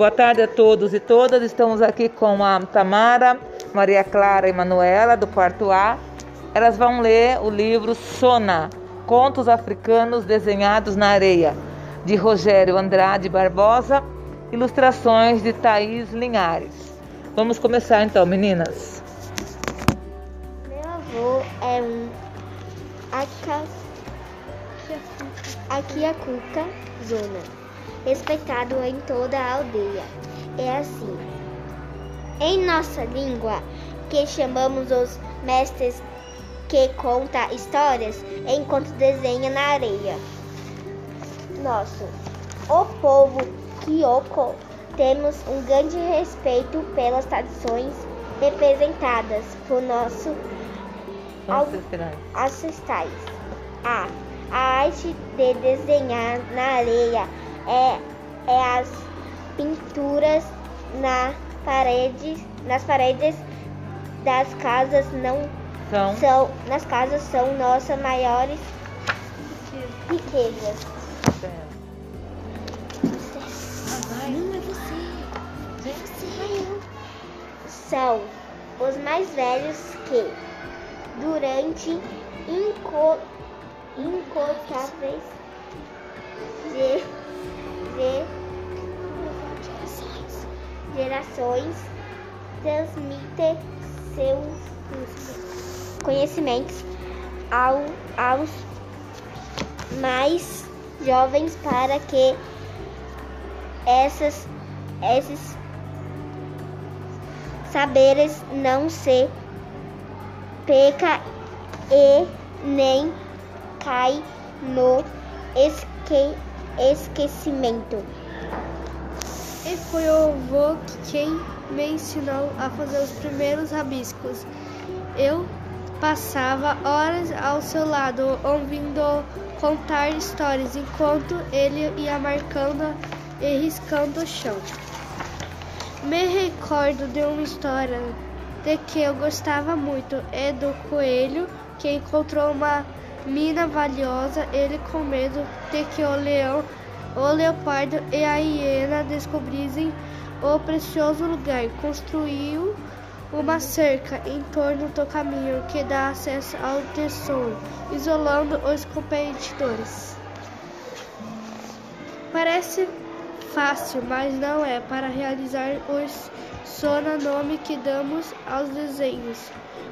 Boa tarde a todos e todas. Estamos aqui com a Tamara, Maria Clara e Manuela, do quarto A. Elas vão ler o livro Sona, Contos Africanos Desenhados na Areia, de Rogério Andrade Barbosa, ilustrações de Thaís Linhares. Vamos começar então, meninas. Meu avô é um Akiakuka Zona respeitado em toda a aldeia. É assim. Em nossa língua, que chamamos os mestres que conta histórias enquanto desenha na areia. Nosso, o povo Kyoko, temos um grande respeito pelas tradições representadas por nossos ancestrais. A, a arte de desenhar na areia é, é as pinturas na parede, nas paredes das casas não são, são nas casas são nossas maiores riquezas. Não é você. É você. São os mais velhos que, durante inco, incontáveis de gerações, transmitem seus conhecimentos ao, aos mais jovens para que essas, esses saberes não se peca e nem cai no esquecimento esquecimento. E foi o avô quem me ensinou a fazer os primeiros rabiscos. Eu passava horas ao seu lado, ouvindo contar histórias, enquanto ele ia marcando e riscando o chão. Me recordo de uma história de que eu gostava muito, é do coelho que encontrou uma mina valiosa, ele com medo de que o leão, o leopardo e a hiena descobrissem o precioso lugar, construiu uma cerca em torno do caminho que dá acesso ao tesouro, isolando os competidores. Parece fácil, mas não é para realizar os sonanome que damos aos desenhos.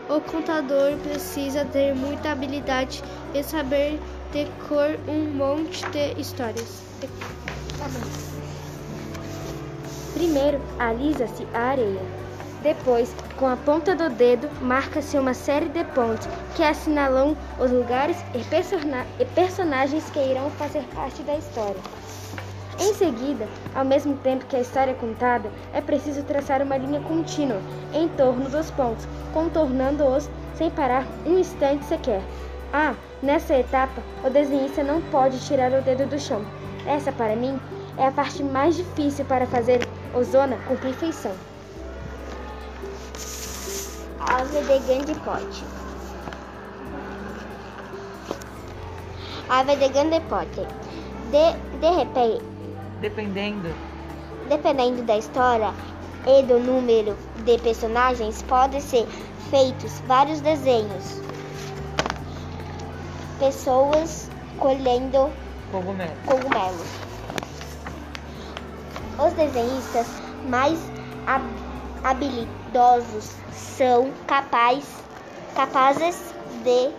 O contador precisa ter muita habilidade e saber decor um monte de histórias. Primeiro, alisa-se a areia. Depois, com a ponta do dedo, marca-se uma série de pontos que assinalam os lugares e personagens que irão fazer parte da história. Em seguida, ao mesmo tempo que a história é contada, é preciso traçar uma linha contínua em torno dos pontos, contornando-os sem parar um instante sequer. Ah, nessa etapa, o desenhista não pode tirar o dedo do chão. Essa, para mim, é a parte mais difícil para fazer o zona com perfeição. Ave de grande pote. Ave de grande pote. De, de repente, Dependendo. Dependendo da história e do número de personagens, podem ser feitos vários desenhos. Pessoas colhendo Cogumelo. cogumelos. Os desenhistas mais habilidosos são capaz, capazes de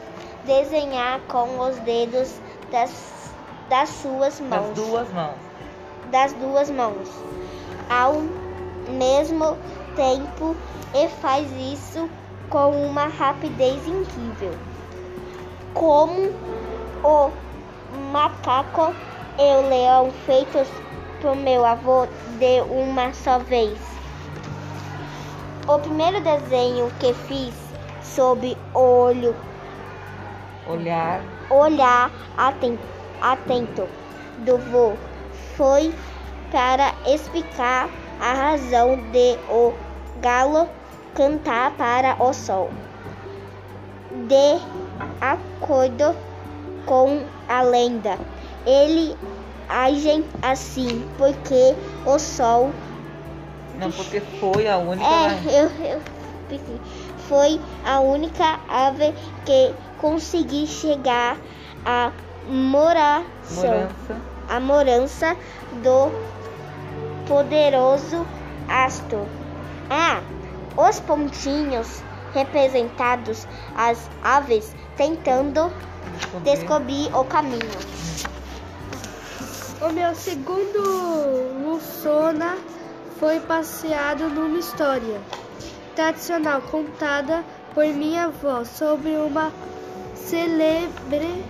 desenhar com os dedos das, das suas mãos. Das duas mãos das duas mãos ao mesmo tempo e faz isso com uma rapidez incrível. Como o macaco e o leão feitos por meu avô de uma só vez. O primeiro desenho que fiz sob olho olhar olhar atento, atento do vô foi para explicar a razão de o galo cantar para o sol. De acordo com a lenda, ele age assim porque o sol Não, porque foi a única. É, eu, eu. Foi a única ave que consegui chegar à moração, Morança. a morança do poderoso Astor. Ah, os pontinhos representados as aves tentando Descobri. descobrir o caminho. O meu segundo Lussona foi passeado numa história tradicional contada por minha avó sobre uma celebre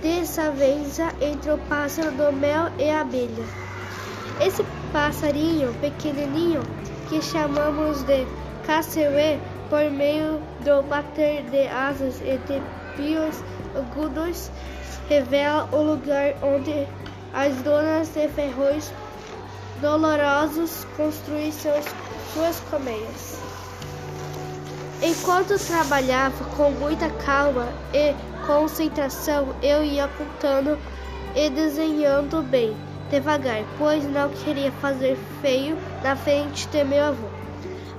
desavença entre o pássaro do mel e a abelha. Esse passarinho pequenininho que chamamos de cassouê por meio do bater de asas e de pios agudos revela o lugar onde as donas de ferrões dolorosos construem seus, suas colmeias. Enquanto trabalhava com muita calma e concentração, eu ia apontando e desenhando bem, devagar, pois não queria fazer feio na frente de meu avô.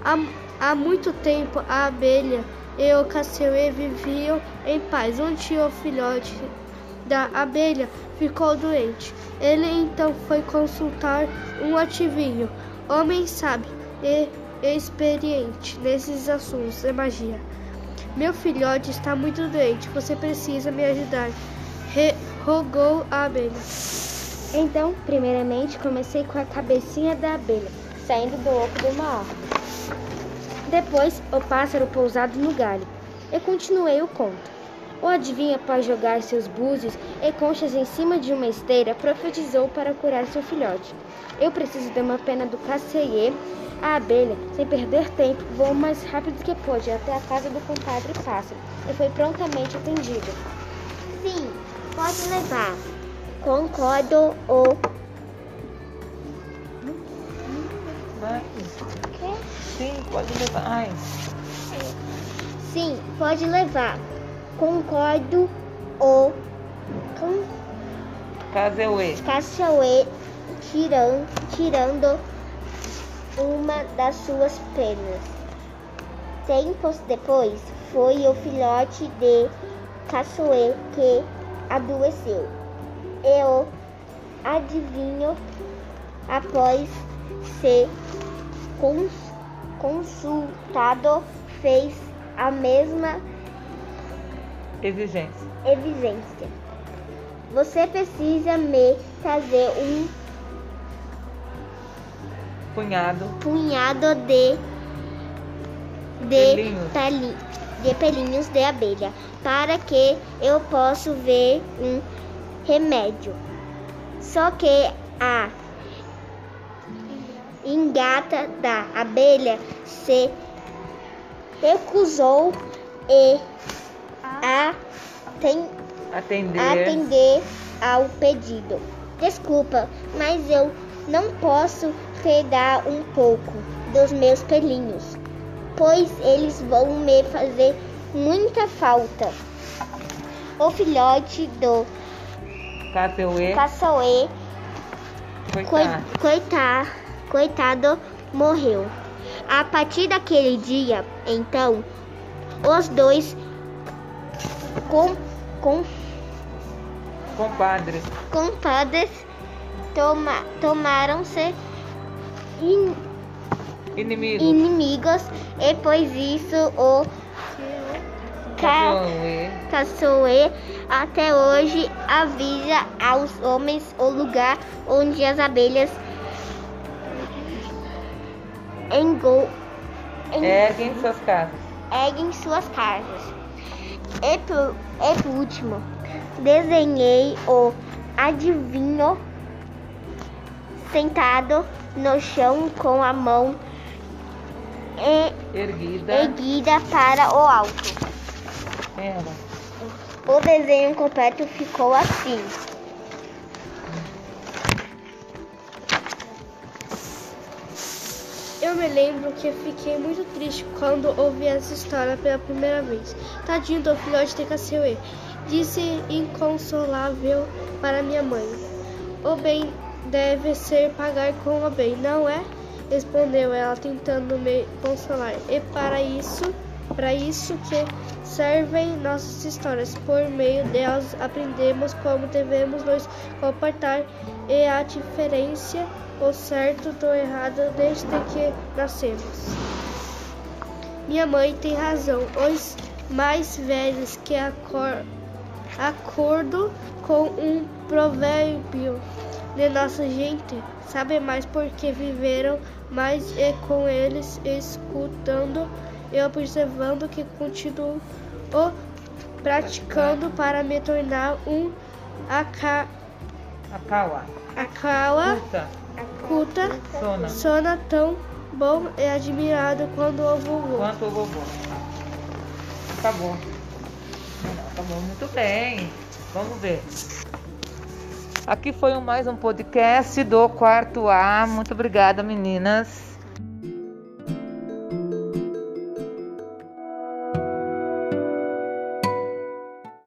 Há, há muito tempo a abelha e o cassouê viviam em paz. Um dia o filhote da abelha ficou doente. Ele então foi consultar um ativinho, homem sábio e experiente nesses assuntos de magia. Meu filhote está muito doente, você precisa me ajudar, Re- rogou a abelha. Então, primeiramente, comecei com a cabecinha da abelha, saindo do oco de uma árvore. Depois, o pássaro pousado no galho. E continuei o conto. O adivinho, após jogar seus búzios e conchas em cima de uma esteira, profetizou para curar seu filhote. Eu preciso de uma pena do cassouê. A abelha, sem perder tempo, voou o mais rápido que pôde até a casa do compadre pássaro e foi prontamente atendida. Sim, pode levar. Concordo Sim, pode levar. Ai, sim, pode levar. Concordo ou com Caseuê. Cassouê tirando, tirando uma das suas penas. Tempos depois, foi o filhote de Cassouê que adoeceu. E o adivinho, após ser cons- consultado, fez a mesma Exigência. evidência. Você precisa me trazer um Punhado. punhado de de Pelinhos. peli- de pelinhos de abelha para que eu possa ver um remédio. Só que a engata da abelha se recusou e a tem Atender. atender ao pedido. Desculpa, mas eu não posso pegar um pouco dos meus pelinhos, pois eles vão me fazer muita falta. O filhote do Caseuê. caçoê, Coitado. coitado, coitado, morreu. A partir daquele dia, então, os dois com, com Compadre. compadres toma, tomaram-se in- Inimigo. inimigos e pois isso o ca, Caseuê. caçoê até hoje avisa aos homens o lugar onde as abelhas engo, en- Erguem suas casas. erguem suas casas. E por, e por último, desenhei o adivinho sentado no chão com a mão e- Erguida. erguida para o alto. O desenho completo ficou assim. Eu me lembro que fiquei muito triste quando ouvi essa história pela primeira vez. Tadinho do filhote de Casseuê, disse inconsolável para minha mãe. O bem deve ser pagar com o bem, não é? respondeu ela, tentando me consolar. E para isso, para isso que servem nossas histórias. Por meio delas aprendemos como devemos nos comportar e a diferença o certo do errado desde que nascemos. Minha mãe tem razão. Os mais velhos que acor acordo com um provérbio de nossa gente sabem mais porque viveram mais e com eles escutando e observando que continuo praticando para me tornar um aca... Akawa. Akawa culta, Sona. sona tão bom e admirado quanto o vovô. Quanto o vovô. Tá bom. Tá bom, muito bem. Vamos ver. Aqui foi mais um podcast do quarto A. Muito obrigada, meninas.